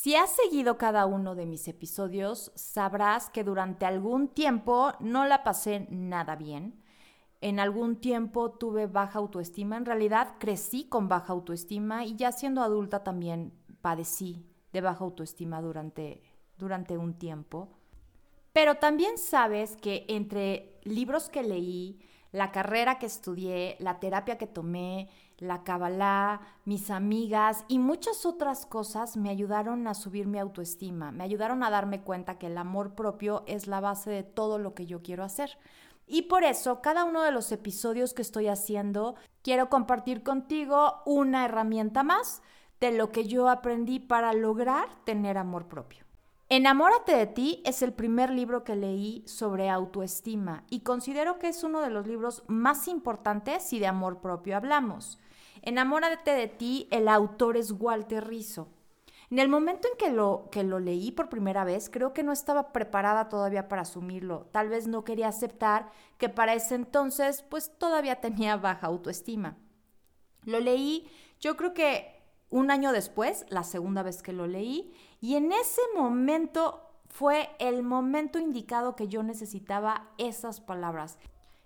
Si has seguido cada uno de mis episodios, sabrás que durante algún tiempo no la pasé nada bien. En algún tiempo tuve baja autoestima. En realidad crecí con baja autoestima y ya siendo adulta también padecí de baja autoestima durante, durante un tiempo. Pero también sabes que entre libros que leí, la carrera que estudié, la terapia que tomé, la Kabbalah, mis amigas y muchas otras cosas me ayudaron a subir mi autoestima, me ayudaron a darme cuenta que el amor propio es la base de todo lo que yo quiero hacer. Y por eso, cada uno de los episodios que estoy haciendo, quiero compartir contigo una herramienta más de lo que yo aprendí para lograr tener amor propio. Enamórate de ti es el primer libro que leí sobre autoestima y considero que es uno de los libros más importantes si de amor propio hablamos. Enamórate de ti, el autor es Walter Rizzo. En el momento en que lo, que lo leí por primera vez, creo que no estaba preparada todavía para asumirlo. Tal vez no quería aceptar que para ese entonces pues todavía tenía baja autoestima. Lo leí, yo creo que un año después, la segunda vez que lo leí, y en ese momento fue el momento indicado que yo necesitaba esas palabras.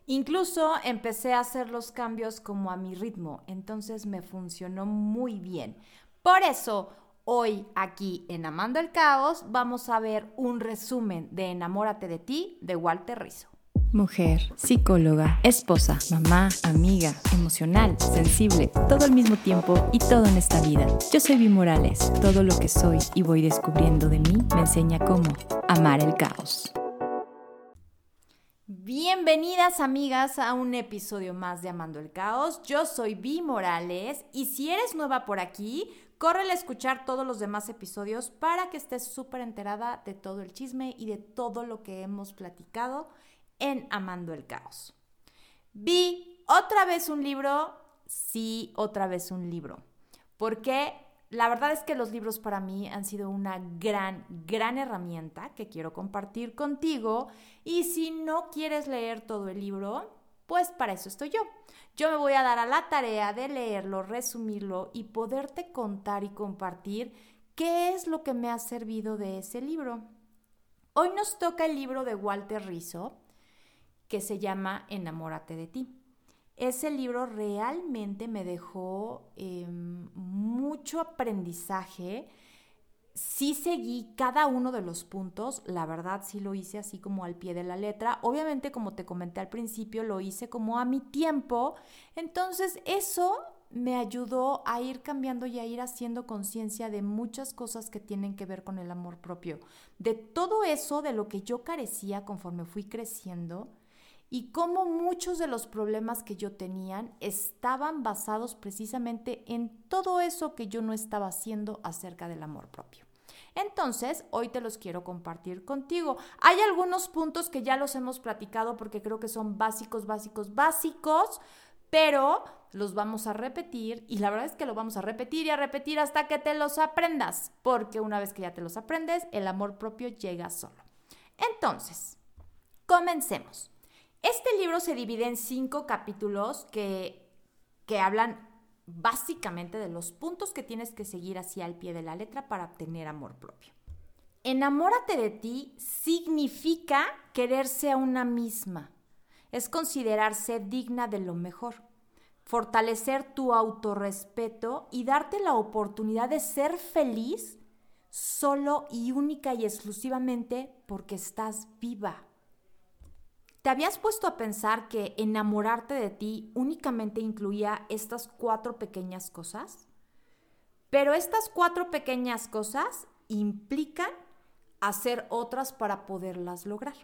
Incluso empecé a hacer los cambios como a mi ritmo, entonces me funcionó muy bien. Por eso, hoy aquí en Amando el Caos vamos a ver un resumen de Enamórate de ti de Walter Rizzo mujer, psicóloga, esposa, mamá, amiga, emocional, sensible, todo al mismo tiempo y todo en esta vida. Yo soy Vi Morales, todo lo que soy y voy descubriendo de mí me enseña cómo amar el caos. Bienvenidas amigas a un episodio más de Amando el Caos. Yo soy Vi Morales y si eres nueva por aquí, corre a escuchar todos los demás episodios para que estés súper enterada de todo el chisme y de todo lo que hemos platicado en Amando el Caos. Vi otra vez un libro, sí, otra vez un libro, porque la verdad es que los libros para mí han sido una gran, gran herramienta que quiero compartir contigo y si no quieres leer todo el libro, pues para eso estoy yo. Yo me voy a dar a la tarea de leerlo, resumirlo y poderte contar y compartir qué es lo que me ha servido de ese libro. Hoy nos toca el libro de Walter Rizzo, que se llama Enamórate de ti. Ese libro realmente me dejó em, mucho aprendizaje. Sí seguí cada uno de los puntos, la verdad sí lo hice así como al pie de la letra. Obviamente, como te comenté al principio, lo hice como a mi tiempo. Entonces, eso me ayudó a ir cambiando y a ir haciendo conciencia de muchas cosas que tienen que ver con el amor propio. De todo eso, de lo que yo carecía conforme fui creciendo y cómo muchos de los problemas que yo tenía estaban basados precisamente en todo eso que yo no estaba haciendo acerca del amor propio. Entonces, hoy te los quiero compartir contigo. Hay algunos puntos que ya los hemos platicado porque creo que son básicos, básicos, básicos, pero los vamos a repetir y la verdad es que lo vamos a repetir y a repetir hasta que te los aprendas, porque una vez que ya te los aprendes, el amor propio llega solo. Entonces, comencemos. Este libro se divide en cinco capítulos que, que hablan básicamente de los puntos que tienes que seguir hacia el pie de la letra para obtener amor propio. Enamórate de ti significa quererse a una misma. Es considerarse digna de lo mejor, fortalecer tu autorrespeto y darte la oportunidad de ser feliz solo y única y exclusivamente porque estás viva. ¿Te habías puesto a pensar que enamorarte de ti únicamente incluía estas cuatro pequeñas cosas? Pero estas cuatro pequeñas cosas implican hacer otras para poderlas lograr.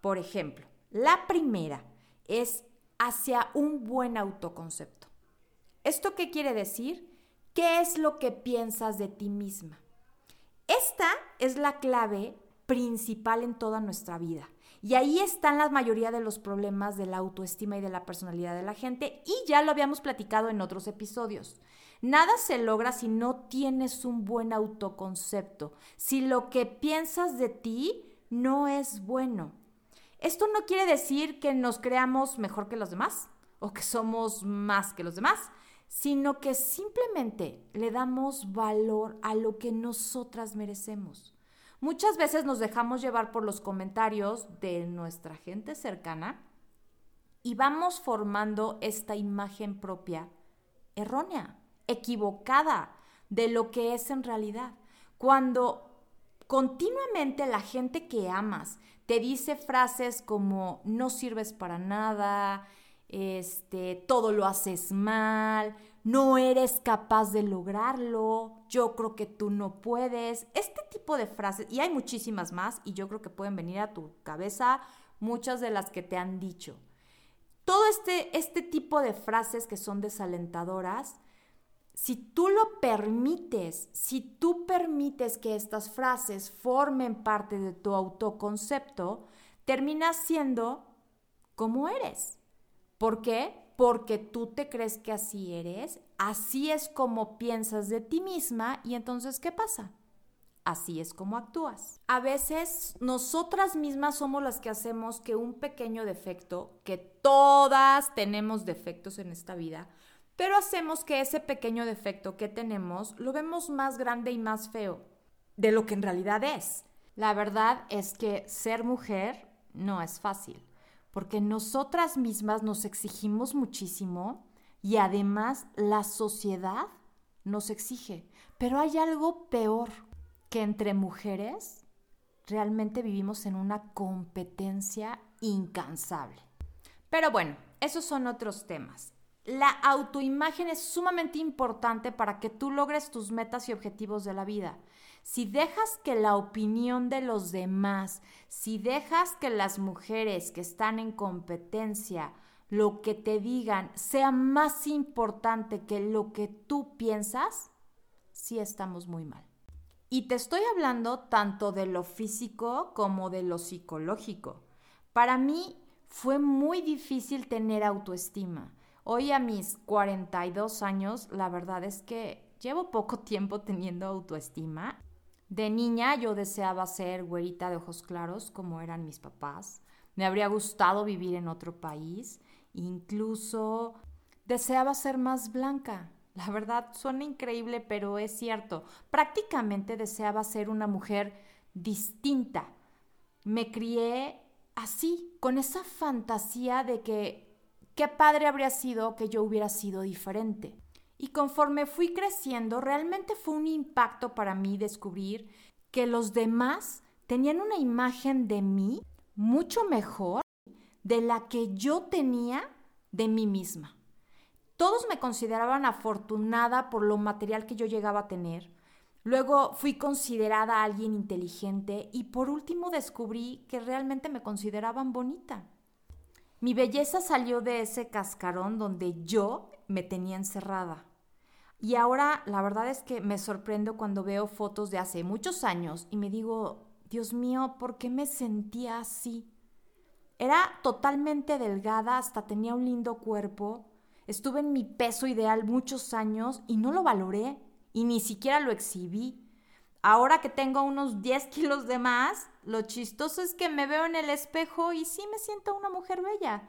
Por ejemplo, la primera es hacia un buen autoconcepto. ¿Esto qué quiere decir? ¿Qué es lo que piensas de ti misma? Esta es la clave principal en toda nuestra vida. Y ahí están la mayoría de los problemas de la autoestima y de la personalidad de la gente y ya lo habíamos platicado en otros episodios. Nada se logra si no tienes un buen autoconcepto, si lo que piensas de ti no es bueno. Esto no quiere decir que nos creamos mejor que los demás o que somos más que los demás, sino que simplemente le damos valor a lo que nosotras merecemos. Muchas veces nos dejamos llevar por los comentarios de nuestra gente cercana y vamos formando esta imagen propia errónea, equivocada de lo que es en realidad. Cuando continuamente la gente que amas te dice frases como no sirves para nada, este, todo lo haces mal, no eres capaz de lograrlo, yo creo que tú no puedes. Este tipo de frases, y hay muchísimas más, y yo creo que pueden venir a tu cabeza muchas de las que te han dicho. Todo este, este tipo de frases que son desalentadoras, si tú lo permites, si tú permites que estas frases formen parte de tu autoconcepto, terminas siendo como eres. ¿Por qué? Porque tú te crees que así eres, así es como piensas de ti misma y entonces ¿qué pasa? Así es como actúas. A veces nosotras mismas somos las que hacemos que un pequeño defecto, que todas tenemos defectos en esta vida, pero hacemos que ese pequeño defecto que tenemos lo vemos más grande y más feo de lo que en realidad es. La verdad es que ser mujer no es fácil porque nosotras mismas nos exigimos muchísimo y además la sociedad nos exige. Pero hay algo peor, que entre mujeres realmente vivimos en una competencia incansable. Pero bueno, esos son otros temas. La autoimagen es sumamente importante para que tú logres tus metas y objetivos de la vida. Si dejas que la opinión de los demás, si dejas que las mujeres que están en competencia, lo que te digan sea más importante que lo que tú piensas, sí estamos muy mal. Y te estoy hablando tanto de lo físico como de lo psicológico. Para mí fue muy difícil tener autoestima. Hoy a mis 42 años, la verdad es que llevo poco tiempo teniendo autoestima de niña yo deseaba ser güerita de ojos claros como eran mis papás. Me habría gustado vivir en otro país. Incluso deseaba ser más blanca. La verdad suena increíble, pero es cierto. Prácticamente deseaba ser una mujer distinta. Me crié así, con esa fantasía de que qué padre habría sido que yo hubiera sido diferente. Y conforme fui creciendo, realmente fue un impacto para mí descubrir que los demás tenían una imagen de mí mucho mejor de la que yo tenía de mí misma. Todos me consideraban afortunada por lo material que yo llegaba a tener. Luego fui considerada alguien inteligente y por último descubrí que realmente me consideraban bonita. Mi belleza salió de ese cascarón donde yo me tenía encerrada. Y ahora la verdad es que me sorprendo cuando veo fotos de hace muchos años y me digo, Dios mío, ¿por qué me sentía así? Era totalmente delgada, hasta tenía un lindo cuerpo. Estuve en mi peso ideal muchos años y no lo valoré y ni siquiera lo exhibí. Ahora que tengo unos 10 kilos de más, lo chistoso es que me veo en el espejo y sí me siento una mujer bella.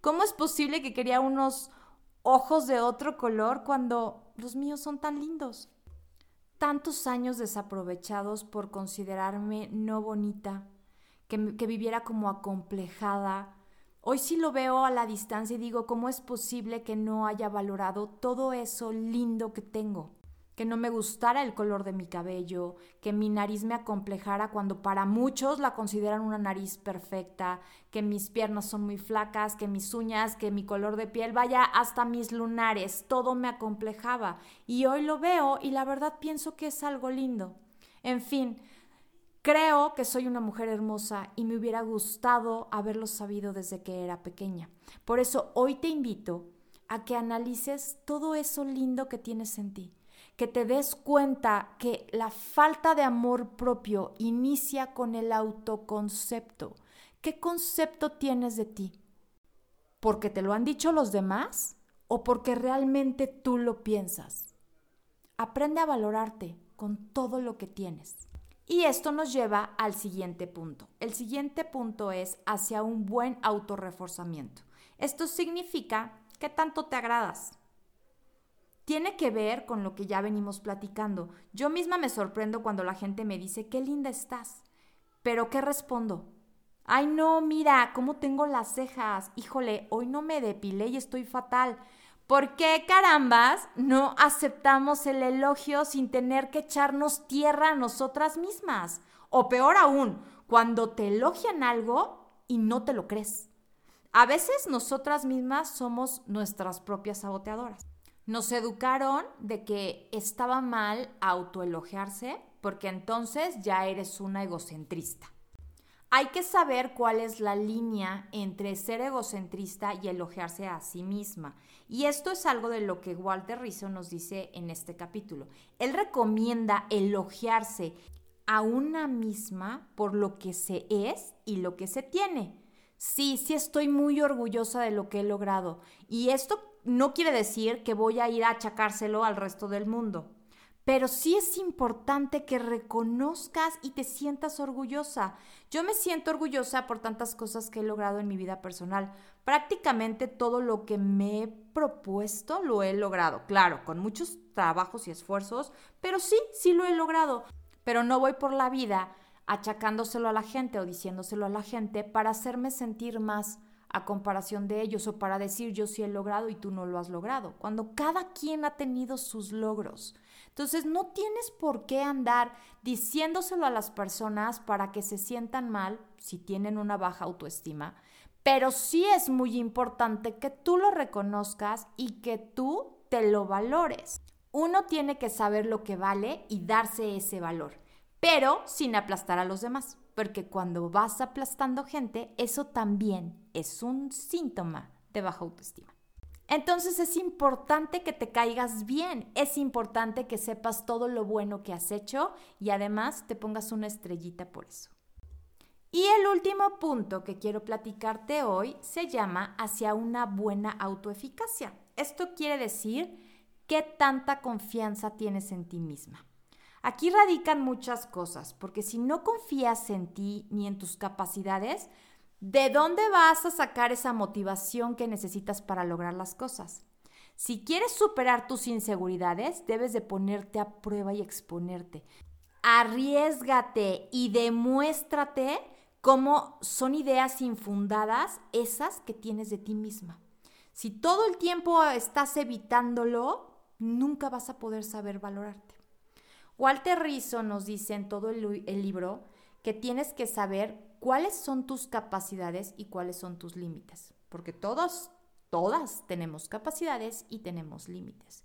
¿Cómo es posible que quería unos ojos de otro color cuando los míos son tan lindos. Tantos años desaprovechados por considerarme no bonita, que, viviera como acomplejada. Hoy sí lo veo a la distancia y digo, ¿cómo es posible que no haya valorado todo eso lindo que tengo? Que no me gustara el color de mi cabello, que mi nariz me acomplejara cuando para muchos la consideran una nariz perfecta, que mis piernas son muy flacas, que mis uñas, que mi color de piel, vaya hasta mis lunares, todo me acomplejaba. Y hoy lo veo y la verdad pienso que es algo lindo. En fin, creo que soy una mujer hermosa y me hubiera gustado haberlo sabido desde que era pequeña. Por eso hoy te invito a que analices todo eso lindo que tienes en ti que te des cuenta que la falta de amor propio inicia con el autoconcepto. ¿Qué concepto tienes de ti? ¿Porque te lo han dicho los demás o porque realmente tú lo piensas? Aprende a valorarte con todo lo que tienes. Y esto nos lleva al siguiente punto. El siguiente punto es hacia un buen autorreforzamiento. Esto significa que tanto te agradas. Tiene que ver con lo que ya venimos platicando. Yo misma me sorprendo cuando la gente me dice, qué linda estás. Pero ¿qué respondo? Ay, no, mira, cómo tengo las cejas. Híjole, hoy no me depilé y estoy fatal. ¿Por qué carambas no aceptamos el elogio sin tener que echarnos tierra a nosotras mismas? O peor aún, cuando te elogian algo y no te lo crees. A veces nosotras mismas somos nuestras propias saboteadoras. Nos educaron de que estaba mal autoelogiarse porque entonces ya eres una egocentrista. Hay que saber cuál es la línea entre ser egocentrista y elogiarse a sí misma. Y esto es algo de lo que Walter Rizzo nos dice en este capítulo. Él recomienda elogiarse a una misma por lo que se es y lo que se tiene. Sí, sí estoy muy orgullosa de lo que he logrado. Y esto no quiere decir que voy a ir a achacárselo al resto del mundo pero sí es importante que reconozcas y te sientas orgullosa. Yo me siento orgullosa por tantas cosas que he logrado en mi vida personal. Prácticamente todo lo que me he propuesto lo he logrado. Claro, con muchos trabajos y esfuerzos, pero sí, sí lo he logrado. Pero no voy por la vida achacándoselo a la gente o diciéndoselo a la gente para hacerme sentir más a comparación de ellos o para decir yo sí he logrado y tú no lo has logrado, cuando cada quien ha tenido sus logros. Entonces no tienes por qué andar diciéndoselo a las personas para que se sientan mal si tienen una baja autoestima, pero sí es muy importante que tú lo reconozcas y que tú te lo valores. Uno tiene que saber lo que vale y darse ese valor, pero sin aplastar a los demás, porque cuando vas aplastando gente, eso también es un síntoma de baja autoestima. Entonces es importante que te caigas bien, es importante que sepas todo lo bueno que has hecho y además te pongas una estrellita por eso. Y el último punto que quiero platicarte hoy se llama hacia una buena autoeficacia. Esto quiere decir qué tanta confianza tienes en ti misma. Aquí radican muchas cosas, porque si no confías en ti ni en tus capacidades, ¿De dónde vas a sacar esa motivación que necesitas para lograr las cosas? Si quieres superar tus inseguridades, debes de ponerte a prueba y exponerte. Arriesgate y demuéstrate cómo son ideas infundadas esas que tienes de ti misma. Si todo el tiempo estás evitándolo, nunca vas a poder saber valorarte. Walter Rizzo nos dice en todo el, el libro que tienes que saber cuáles son tus capacidades y cuáles son tus límites, porque todos, todas tenemos capacidades y tenemos límites.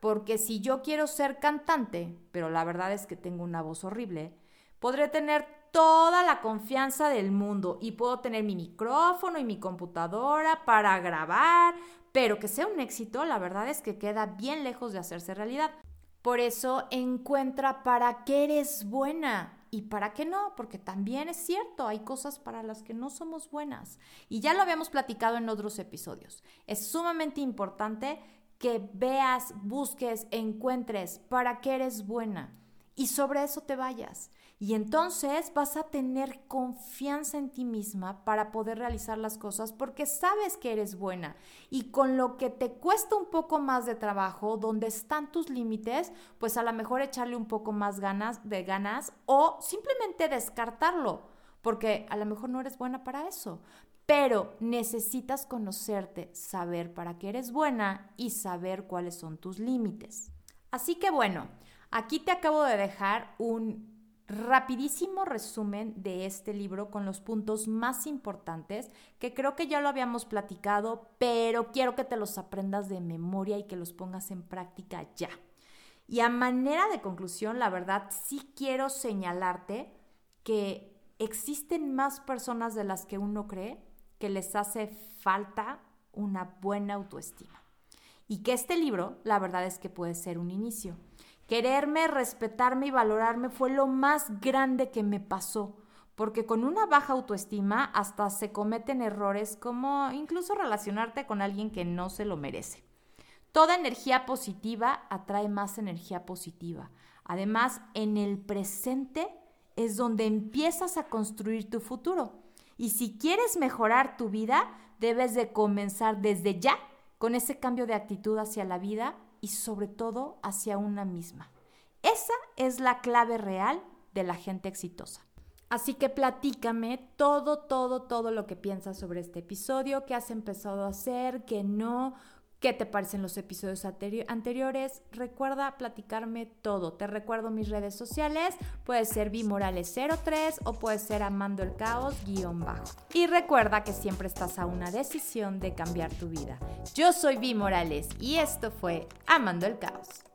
Porque si yo quiero ser cantante, pero la verdad es que tengo una voz horrible, podré tener toda la confianza del mundo y puedo tener mi micrófono y mi computadora para grabar, pero que sea un éxito, la verdad es que queda bien lejos de hacerse realidad. Por eso encuentra para qué eres buena, y para qué no, porque también es cierto, hay cosas para las que no somos buenas. Y ya lo habíamos platicado en otros episodios. Es sumamente importante que veas, busques, encuentres para qué eres buena y sobre eso te vayas. Y entonces vas a tener confianza en ti misma para poder realizar las cosas porque sabes que eres buena. Y con lo que te cuesta un poco más de trabajo, donde están tus límites, pues a lo mejor echarle un poco más ganas de ganas o simplemente descartarlo, porque a lo mejor no eres buena para eso. Pero necesitas conocerte, saber para qué eres buena y saber cuáles son tus límites. Así que bueno, aquí te acabo de dejar un rapidísimo resumen de este libro con los puntos más importantes que creo que ya lo habíamos platicado, pero quiero que te los aprendas de memoria y que los pongas en práctica ya. Y a manera de conclusión, la verdad, sí quiero señalarte que existen más personas de las que uno cree que les hace falta una buena autoestima. Y que este libro, la verdad es que puede ser un inicio. Quererme, respetarme y valorarme fue lo más grande que me pasó, porque con una baja autoestima hasta se cometen errores como incluso relacionarte con alguien que no se lo merece. Toda energía positiva atrae más energía positiva. Además, en el presente es donde empiezas a construir tu futuro. Y si quieres mejorar tu vida, debes de comenzar desde ya con ese cambio de actitud hacia la vida y sobre todo hacia una misma. Esa es la clave real de la gente exitosa. Así que platícame todo, todo, todo lo que piensas sobre este episodio, qué has empezado a hacer, qué no, qué te parecen los episodios anteriores. Recuerda platicarme todo. Te recuerdo mis redes sociales. Puede ser Bimorales03 o puede ser Amando el Caos guion bajo. Y recuerda que siempre estás a una decisión de cambiar tu vida. Yo soy Vi Morales y esto fue Amando el Caos.